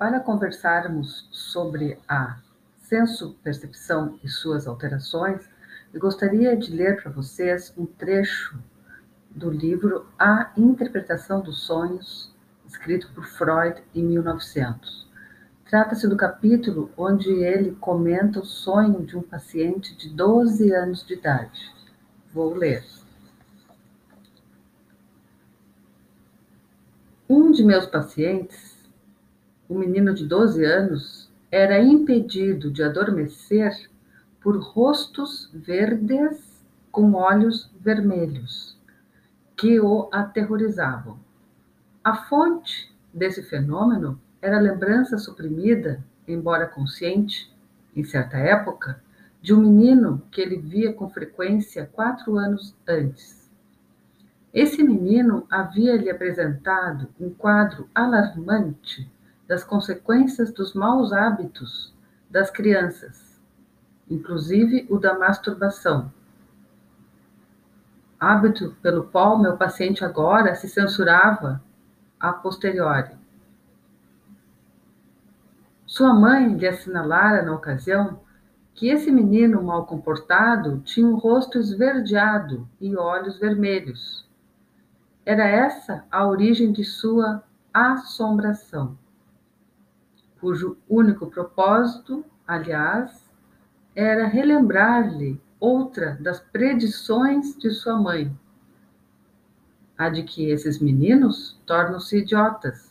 Para conversarmos sobre a senso-percepção e suas alterações, eu gostaria de ler para vocês um trecho do livro A Interpretação dos Sonhos, escrito por Freud em 1900. Trata-se do capítulo onde ele comenta o sonho de um paciente de 12 anos de idade. Vou ler. Um de meus pacientes, um menino de 12 anos, era impedido de adormecer por rostos verdes com olhos vermelhos, que o aterrorizavam. A fonte desse fenômeno era a lembrança suprimida, embora consciente, em certa época, de um menino que ele via com frequência quatro anos antes. Esse menino havia lhe apresentado um quadro alarmante das consequências dos maus hábitos das crianças, inclusive o da masturbação. Hábito pelo qual meu paciente agora se censurava a posteriori. Sua mãe lhe assinalara na ocasião que esse menino mal comportado tinha um rosto esverdeado e olhos vermelhos era essa a origem de sua assombração, cujo único propósito, aliás, era relembrar-lhe outra das predições de sua mãe, a de que esses meninos tornam-se idiotas,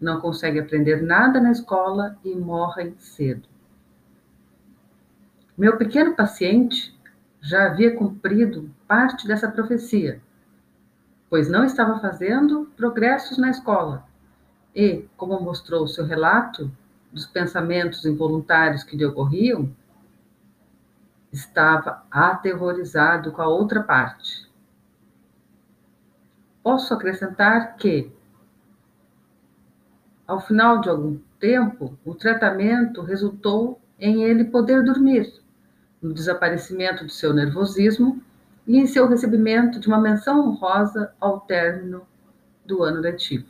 não conseguem aprender nada na escola e morrem cedo. Meu pequeno paciente já havia cumprido parte dessa profecia pois não estava fazendo progressos na escola. E, como mostrou seu relato dos pensamentos involuntários que lhe ocorriam, estava aterrorizado com a outra parte. Posso acrescentar que, ao final de algum tempo, o tratamento resultou em ele poder dormir, no desaparecimento do seu nervosismo e em seu recebimento de uma menção honrosa ao término do ano letivo.